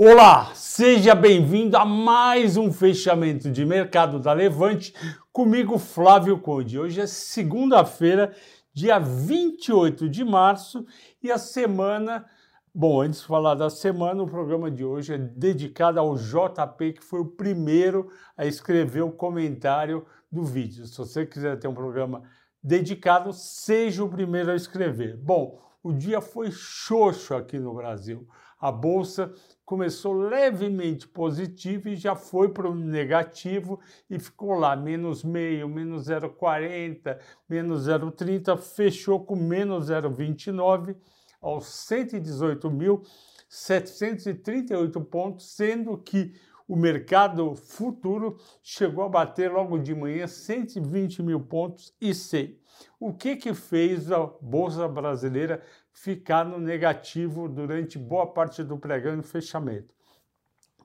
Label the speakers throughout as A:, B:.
A: Olá, seja bem-vindo a mais um fechamento de mercado da Levante comigo, Flávio Conde. Hoje é segunda-feira, dia 28 de março, e a semana. Bom, antes de falar da semana, o programa de hoje é dedicado ao JP, que foi o primeiro a escrever o comentário do vídeo. Se você quiser ter um programa dedicado, seja o primeiro a escrever. Bom, o dia foi xoxo aqui no Brasil. A bolsa começou levemente positivo e já foi para o negativo e ficou lá, menos meio, menos 0,40, menos 0,30, fechou com menos 0,29 aos 118.738 pontos, sendo que o mercado futuro chegou a bater logo de manhã 120 mil pontos e 100. O que, que fez a Bolsa Brasileira ficar no negativo durante boa parte do pregão e fechamento.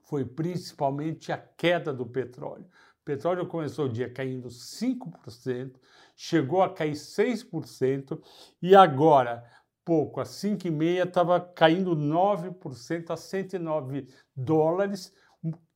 A: Foi principalmente a queda do petróleo. O petróleo começou o dia caindo 5%, chegou a cair 6% e agora, pouco, às 5h30, estava caindo 9% a 109 dólares.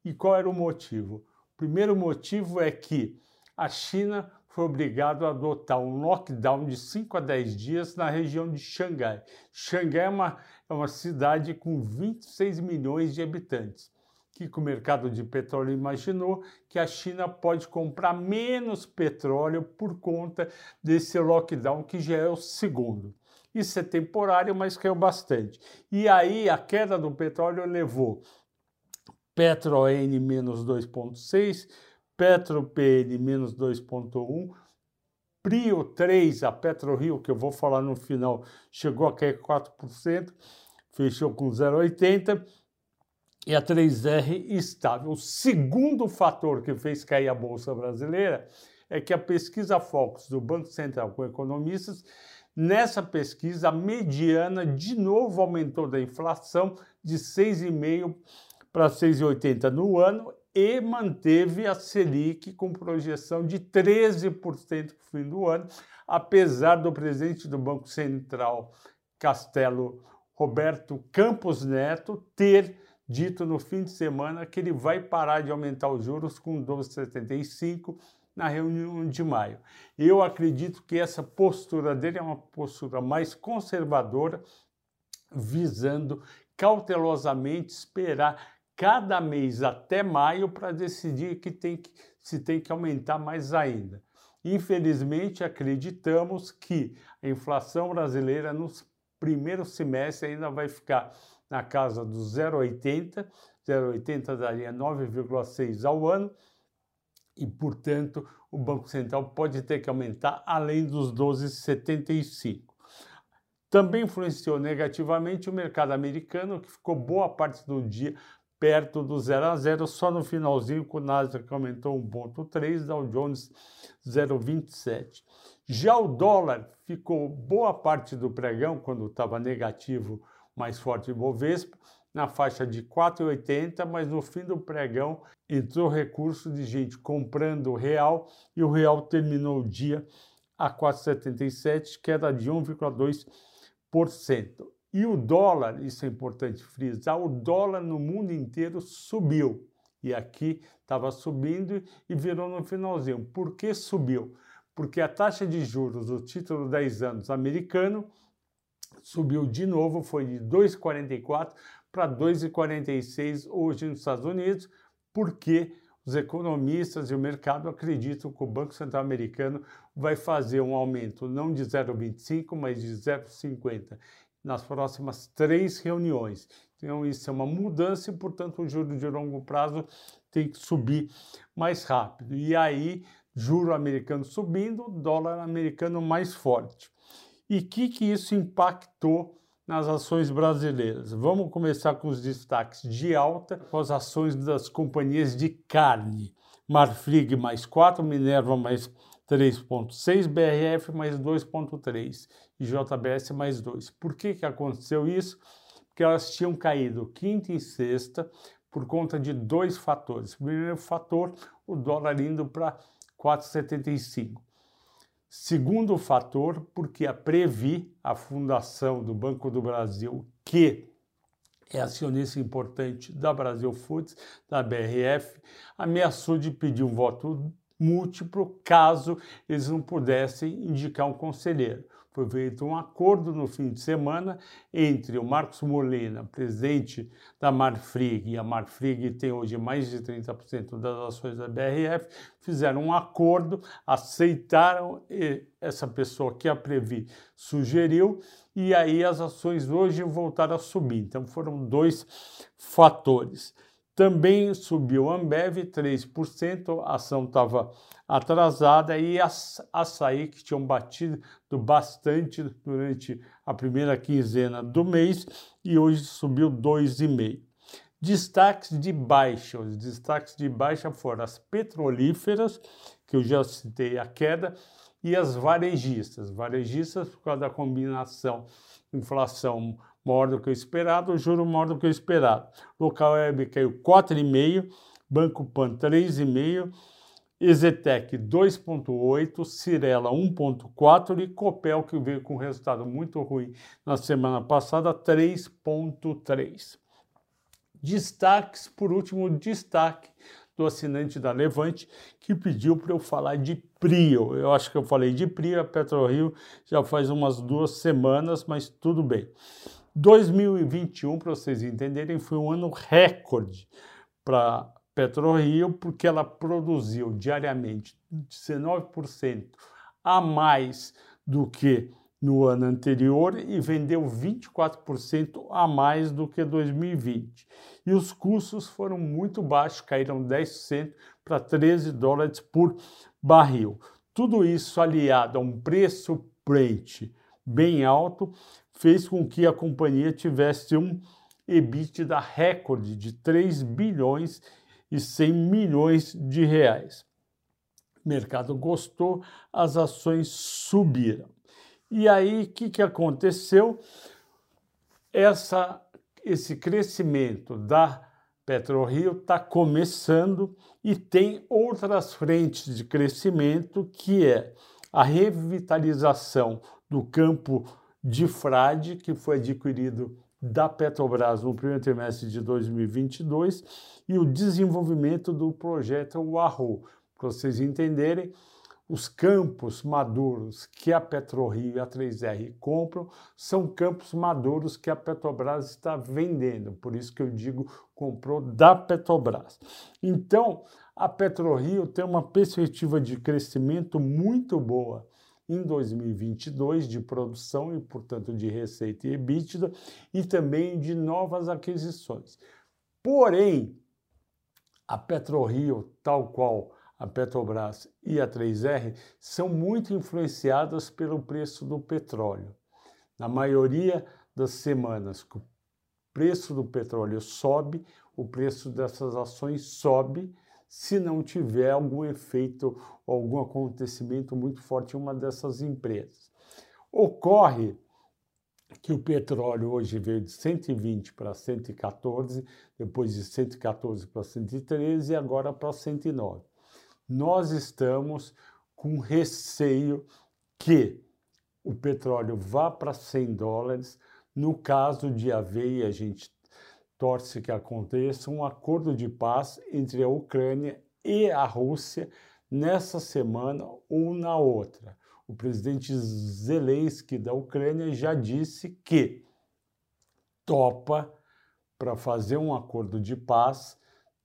A: E qual era o motivo? O primeiro motivo é que a China foi obrigado a adotar um lockdown de 5 a 10 dias na região de Xangai. Xangai é uma, é uma cidade com 26 milhões de habitantes. Que o mercado de petróleo imaginou que a China pode comprar menos petróleo por conta desse lockdown, que já é o segundo. Isso é temporário, mas caiu bastante. E aí a queda do petróleo levou PetroN menos 2,6%, Petro PN menos 2,1%, Prio 3, a PetroRio, que eu vou falar no final, chegou a cair 4%, fechou com 0,80%, e a 3R estável. O segundo fator que fez cair a Bolsa Brasileira é que a pesquisa Focus do Banco Central com economistas, nessa pesquisa, a mediana de novo aumentou da inflação de 6,5% para 6,80% no ano e manteve a Selic com projeção de 13% para o fim do ano, apesar do presidente do Banco Central, Castelo Roberto Campos Neto, ter dito no fim de semana que ele vai parar de aumentar os juros com 12,75 na reunião de maio. Eu acredito que essa postura dele é uma postura mais conservadora, visando cautelosamente esperar cada mês até maio para decidir que tem que, se tem que aumentar mais ainda. Infelizmente, acreditamos que a inflação brasileira nos primeiros semestres ainda vai ficar na casa do 0,80, 0,80 daria 9,6 ao ano, e, portanto, o Banco Central pode ter que aumentar além dos 12,75. Também influenciou negativamente o mercado americano, que ficou boa parte do dia perto do 0 a 0, só no finalzinho com o Nasdaq aumentou 1,3, Dow Jones 0,27. Já o dólar ficou boa parte do pregão, quando estava negativo, mais forte Bovespa, na faixa de 4,80, mas no fim do pregão entrou recurso de gente comprando o real e o real terminou o dia a 4,77, queda de 1,2%. E o dólar, isso é importante frisar, o dólar no mundo inteiro subiu. E aqui estava subindo e virou no finalzinho. Por que subiu? Porque a taxa de juros do título 10 anos americano subiu de novo, foi de 2,44 para 2,46 hoje nos Estados Unidos, porque os economistas e o mercado acreditam que o Banco Central americano vai fazer um aumento não de 0,25, mas de 0,50 nas próximas três reuniões. Então, isso é uma mudança e, portanto, o juro de longo prazo tem que subir mais rápido. E aí, juro americano subindo, dólar americano mais forte. E o que, que isso impactou nas ações brasileiras? Vamos começar com os destaques de alta, com as ações das companhias de carne. Marfrig mais 4, Minerva mais 3,6, BRF mais 2,3 e JBS mais 2. Por que, que aconteceu isso? Porque elas tinham caído quinta e sexta por conta de dois fatores. Primeiro fator, o dólar indo para 4,75. Segundo fator, porque a Previ, a fundação do Banco do Brasil, que é acionista importante da Brasil Foods, da BRF, ameaçou de pedir um voto múltiplo caso eles não pudessem indicar um conselheiro. Foi feito um acordo no fim de semana entre o Marcos Molina, presidente da Marfrig, e a Marfrig tem hoje mais de 30% das ações da BRF, fizeram um acordo, aceitaram essa pessoa que a Previ sugeriu, e aí as ações hoje voltaram a subir. Então foram dois fatores. Também subiu a Ambev 3%, a ação estava atrasada e a açaí que tinham batido bastante durante a primeira quinzena do mês e hoje subiu 2,5%. Destaques de baixa, os destaques de baixa foram as petrolíferas, que eu já citei a queda, e as varejistas. Varejistas por causa da combinação inflação maior do que o esperado, juro maior do que o esperado. Local Web caiu 4,5%, Banco Pan 3,5%, Ezetec 2,8%, Cirela 1,4% e Copel, que veio com resultado muito ruim na semana passada, 3,3%. Destaques, por último, destaque do assinante da Levante, que pediu para eu falar de Prio. Eu acho que eu falei de Prio, a PetroRio já faz umas duas semanas, mas tudo bem. 2021, para vocês entenderem, foi um ano recorde para PetroRio, porque ela produziu diariamente 19% a mais do que no ano anterior e vendeu 24% a mais do que 2020. E os custos foram muito baixos, caíram 10% para 13 dólares por barril. Tudo isso aliado a um preço Brent bem alto fez com que a companhia tivesse um EBITDA recorde de 3 bilhões e 100 milhões de reais. O mercado gostou, as ações subiram. E aí, o que, que aconteceu? Essa, esse crescimento da PetroRio está começando e tem outras frentes de crescimento, que é a revitalização do campo de frade, que foi adquirido da Petrobras no primeiro trimestre de 2022, e o desenvolvimento do projeto Wahoo. Para vocês entenderem, os campos maduros que a PetroRio e a 3R compram são campos maduros que a Petrobras está vendendo, por isso que eu digo comprou da Petrobras. Então, a PetroRio tem uma perspectiva de crescimento muito boa em 2022 de produção e, portanto, de receita e EBITDA e também de novas aquisições. Porém, a PetroRio, tal qual a Petrobras e a 3R, são muito influenciadas pelo preço do petróleo. Na maioria das semanas que o preço do petróleo sobe, o preço dessas ações sobe se não tiver algum efeito ou algum acontecimento muito forte em uma dessas empresas. Ocorre que o petróleo hoje veio de 120 para 114, depois de 114 para 113 e agora para 109. Nós estamos com receio que o petróleo vá para 100 dólares. No caso de haver, a gente torce que aconteça um acordo de paz entre a Ucrânia e a Rússia nessa semana ou na outra. O presidente Zelensky da Ucrânia já disse que topa para fazer um acordo de paz,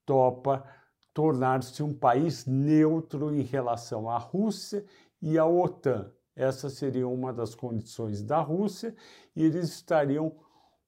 A: topa tornar-se um país neutro em relação à Rússia e à OTAN. Essa seria uma das condições da Rússia e eles estariam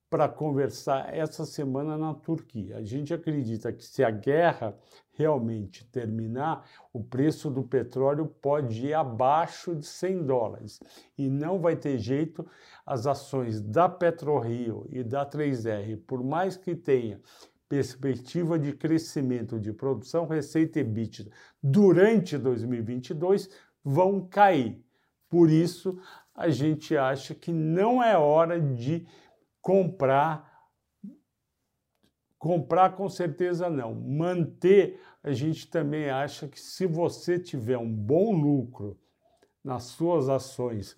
A: para conversar essa semana na Turquia. A gente acredita que se a guerra realmente terminar, o preço do petróleo pode ir abaixo de 100 dólares e não vai ter jeito. As ações da PetroRio e da 3R, por mais que tenha perspectiva de crescimento de produção, receita e EBITDA durante 2022, vão cair. Por isso, a gente acha que não é hora de comprar. Comprar com certeza não. Manter, a gente também acha que se você tiver um bom lucro nas suas ações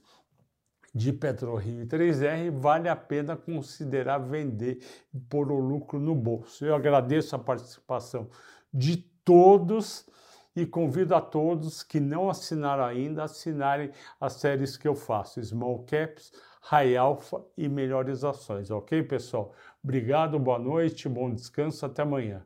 A: de PetroRio e 3R, vale a pena considerar vender e pôr o lucro no bolso. Eu agradeço a participação de todos e convido a todos que não assinaram ainda assinarem as séries que eu faço, Small Caps, High Alpha e Melhores Ações, ok, pessoal? Obrigado, boa noite, bom descanso, até amanhã.